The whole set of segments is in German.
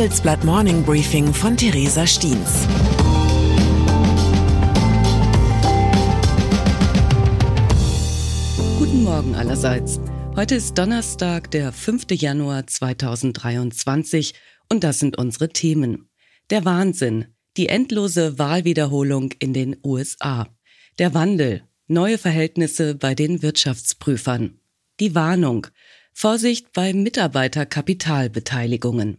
Handelsblatt Morning Briefing von Theresa Stiens. Guten Morgen allerseits. Heute ist Donnerstag, der 5. Januar 2023 und das sind unsere Themen. Der Wahnsinn, die endlose Wahlwiederholung in den USA, der Wandel, neue Verhältnisse bei den Wirtschaftsprüfern, die Warnung, Vorsicht bei Mitarbeiterkapitalbeteiligungen.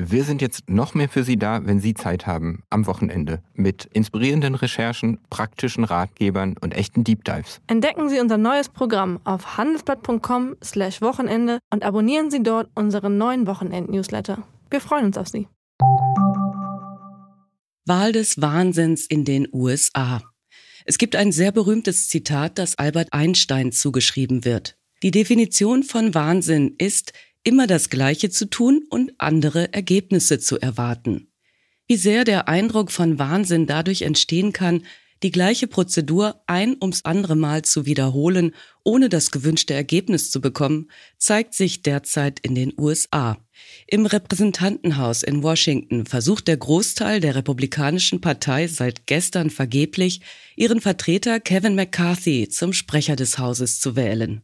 Wir sind jetzt noch mehr für Sie da, wenn Sie Zeit haben, am Wochenende, mit inspirierenden Recherchen, praktischen Ratgebern und echten Deep Dives. Entdecken Sie unser neues Programm auf handelsblatt.com/wochenende und abonnieren Sie dort unseren neuen Wochenend-Newsletter. Wir freuen uns auf Sie. Wahl des Wahnsinns in den USA. Es gibt ein sehr berühmtes Zitat, das Albert Einstein zugeschrieben wird. Die Definition von Wahnsinn ist, immer das Gleiche zu tun und andere Ergebnisse zu erwarten. Wie sehr der Eindruck von Wahnsinn dadurch entstehen kann, die gleiche Prozedur ein ums andere Mal zu wiederholen, ohne das gewünschte Ergebnis zu bekommen, zeigt sich derzeit in den USA. Im Repräsentantenhaus in Washington versucht der Großteil der Republikanischen Partei seit gestern vergeblich, ihren Vertreter Kevin McCarthy zum Sprecher des Hauses zu wählen.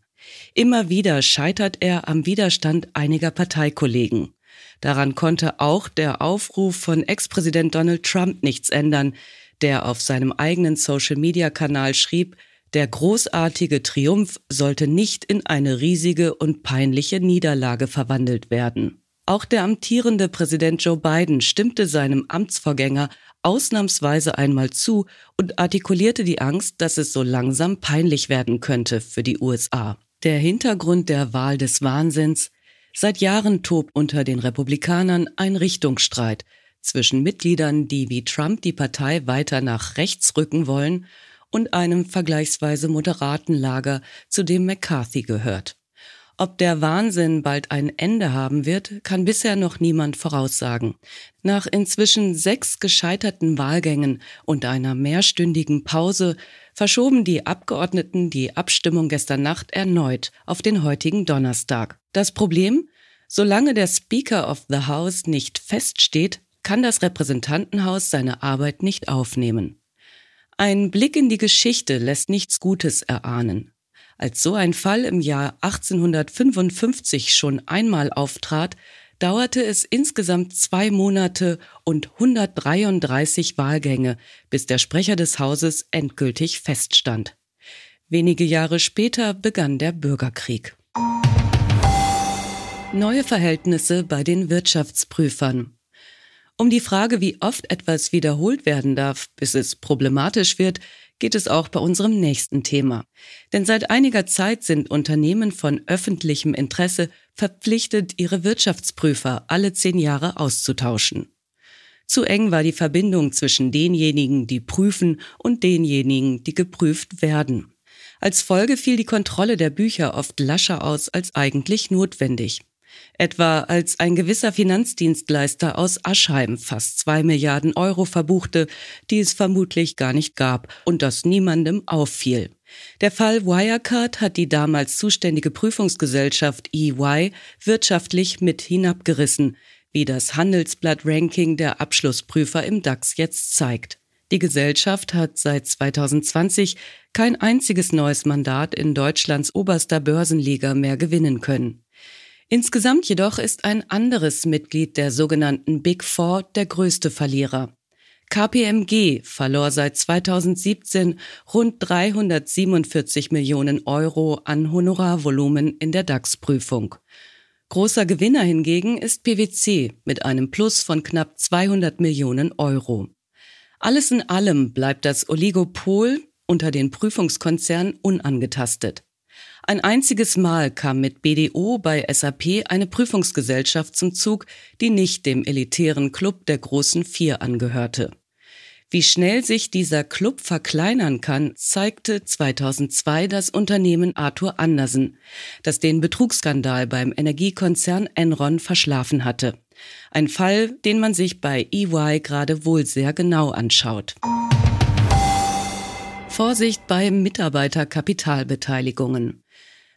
Immer wieder scheitert er am Widerstand einiger Parteikollegen. Daran konnte auch der Aufruf von Ex-Präsident Donald Trump nichts ändern, der auf seinem eigenen Social-Media-Kanal schrieb, der großartige Triumph sollte nicht in eine riesige und peinliche Niederlage verwandelt werden. Auch der amtierende Präsident Joe Biden stimmte seinem Amtsvorgänger ausnahmsweise einmal zu und artikulierte die Angst, dass es so langsam peinlich werden könnte für die USA. Der Hintergrund der Wahl des Wahnsinns Seit Jahren tobt unter den Republikanern ein Richtungsstreit zwischen Mitgliedern, die wie Trump die Partei weiter nach rechts rücken wollen, und einem vergleichsweise moderaten Lager, zu dem McCarthy gehört. Ob der Wahnsinn bald ein Ende haben wird, kann bisher noch niemand voraussagen. Nach inzwischen sechs gescheiterten Wahlgängen und einer mehrstündigen Pause verschoben die Abgeordneten die Abstimmung gestern Nacht erneut auf den heutigen Donnerstag. Das Problem? Solange der Speaker of the House nicht feststeht, kann das Repräsentantenhaus seine Arbeit nicht aufnehmen. Ein Blick in die Geschichte lässt nichts Gutes erahnen. Als so ein Fall im Jahr 1855 schon einmal auftrat, dauerte es insgesamt zwei Monate und 133 Wahlgänge, bis der Sprecher des Hauses endgültig feststand. Wenige Jahre später begann der Bürgerkrieg. Neue Verhältnisse bei den Wirtschaftsprüfern. Um die Frage, wie oft etwas wiederholt werden darf, bis es problematisch wird, geht es auch bei unserem nächsten Thema. Denn seit einiger Zeit sind Unternehmen von öffentlichem Interesse verpflichtet, ihre Wirtschaftsprüfer alle zehn Jahre auszutauschen. Zu eng war die Verbindung zwischen denjenigen, die prüfen, und denjenigen, die geprüft werden. Als Folge fiel die Kontrolle der Bücher oft lascher aus als eigentlich notwendig. Etwa als ein gewisser Finanzdienstleister aus Aschheim fast zwei Milliarden Euro verbuchte, die es vermutlich gar nicht gab und das niemandem auffiel. Der Fall Wirecard hat die damals zuständige Prüfungsgesellschaft EY wirtschaftlich mit hinabgerissen, wie das Handelsblatt-Ranking der Abschlussprüfer im DAX jetzt zeigt. Die Gesellschaft hat seit 2020 kein einziges neues Mandat in Deutschlands oberster Börsenliga mehr gewinnen können. Insgesamt jedoch ist ein anderes Mitglied der sogenannten Big Four der größte Verlierer. KPMG verlor seit 2017 rund 347 Millionen Euro an Honorarvolumen in der DAX-Prüfung. Großer Gewinner hingegen ist PwC mit einem Plus von knapp 200 Millionen Euro. Alles in allem bleibt das Oligopol unter den Prüfungskonzernen unangetastet. Ein einziges Mal kam mit BDO bei SAP eine Prüfungsgesellschaft zum Zug, die nicht dem elitären Club der großen Vier angehörte. Wie schnell sich dieser Club verkleinern kann, zeigte 2002 das Unternehmen Arthur Andersen, das den Betrugsskandal beim Energiekonzern Enron verschlafen hatte. Ein Fall, den man sich bei EY gerade wohl sehr genau anschaut. Vorsicht bei Mitarbeiterkapitalbeteiligungen.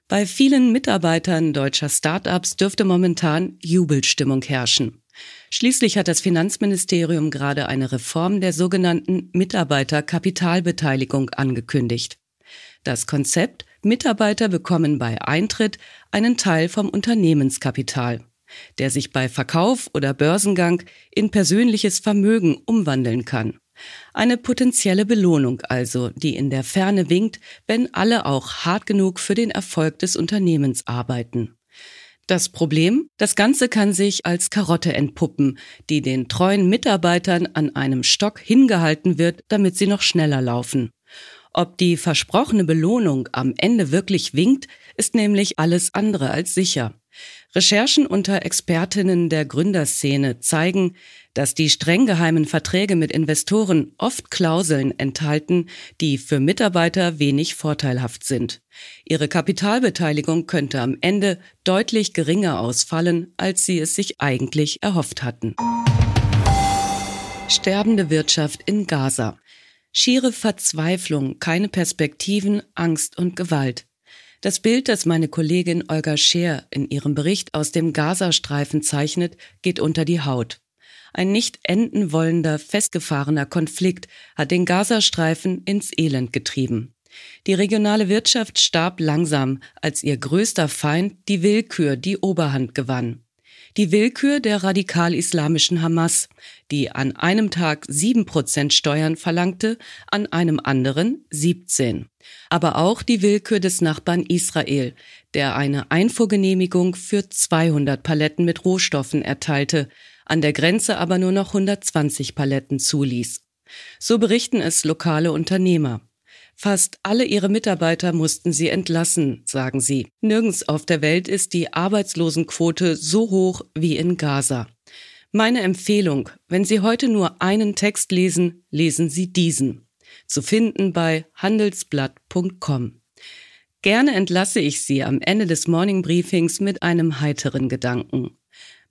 Bei vielen Mitarbeitern deutscher Start-ups dürfte momentan Jubelstimmung herrschen. Schließlich hat das Finanzministerium gerade eine Reform der sogenannten Mitarbeiterkapitalbeteiligung angekündigt. Das Konzept Mitarbeiter bekommen bei Eintritt einen Teil vom Unternehmenskapital, der sich bei Verkauf oder Börsengang in persönliches Vermögen umwandeln kann. Eine potenzielle Belohnung also, die in der Ferne winkt, wenn alle auch hart genug für den Erfolg des Unternehmens arbeiten. Das Problem, das Ganze kann sich als Karotte entpuppen, die den treuen Mitarbeitern an einem Stock hingehalten wird, damit sie noch schneller laufen. Ob die versprochene Belohnung am Ende wirklich winkt, ist nämlich alles andere als sicher. Recherchen unter Expertinnen der Gründerszene zeigen, dass die streng geheimen Verträge mit Investoren oft Klauseln enthalten, die für Mitarbeiter wenig vorteilhaft sind. Ihre Kapitalbeteiligung könnte am Ende deutlich geringer ausfallen, als sie es sich eigentlich erhofft hatten. Sterbende Wirtschaft in Gaza. Schiere Verzweiflung, keine Perspektiven, Angst und Gewalt. Das Bild, das meine Kollegin Olga Scheer in ihrem Bericht aus dem Gazastreifen zeichnet, geht unter die Haut. Ein nicht enden wollender, festgefahrener Konflikt hat den Gazastreifen ins Elend getrieben. Die regionale Wirtschaft starb langsam, als ihr größter Feind die Willkür die Oberhand gewann. Die Willkür der radikal-islamischen Hamas, die an einem Tag sieben Prozent Steuern verlangte, an einem anderen 17. Aber auch die Willkür des Nachbarn Israel, der eine Einfuhrgenehmigung für 200 Paletten mit Rohstoffen erteilte, an der Grenze aber nur noch 120 Paletten zuließ. So berichten es lokale Unternehmer. Fast alle ihre Mitarbeiter mussten sie entlassen, sagen sie. Nirgends auf der Welt ist die Arbeitslosenquote so hoch wie in Gaza. Meine Empfehlung, wenn Sie heute nur einen Text lesen, lesen Sie diesen. Zu finden bei handelsblatt.com. Gerne entlasse ich Sie am Ende des Morning Briefings mit einem heiteren Gedanken.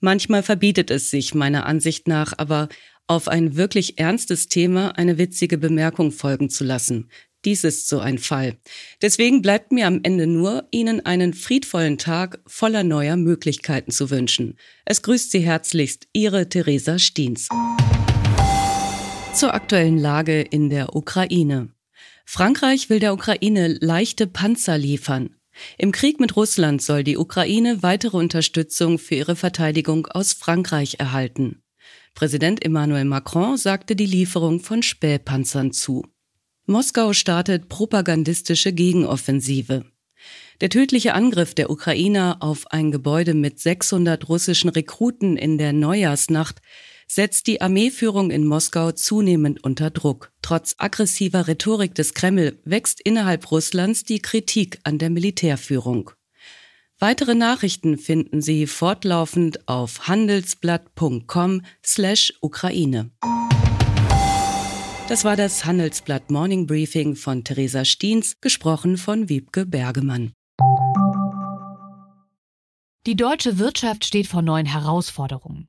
Manchmal verbietet es sich meiner Ansicht nach aber, auf ein wirklich ernstes Thema eine witzige Bemerkung folgen zu lassen, dies ist so ein Fall. Deswegen bleibt mir am Ende nur, Ihnen einen friedvollen Tag voller neuer Möglichkeiten zu wünschen. Es grüßt Sie herzlichst Ihre Theresa Stiens. Zur aktuellen Lage in der Ukraine. Frankreich will der Ukraine leichte Panzer liefern. Im Krieg mit Russland soll die Ukraine weitere Unterstützung für ihre Verteidigung aus Frankreich erhalten. Präsident Emmanuel Macron sagte die Lieferung von Spähpanzern zu. Moskau startet propagandistische Gegenoffensive. Der tödliche Angriff der Ukrainer auf ein Gebäude mit 600 russischen Rekruten in der Neujahrsnacht setzt die Armeeführung in Moskau zunehmend unter Druck. Trotz aggressiver Rhetorik des Kreml wächst innerhalb Russlands die Kritik an der Militärführung. Weitere Nachrichten finden Sie fortlaufend auf handelsblatt.com/ukraine. slash das war das Handelsblatt Morning Briefing von Theresa Stiens, gesprochen von Wiebke Bergemann. Die deutsche Wirtschaft steht vor neuen Herausforderungen.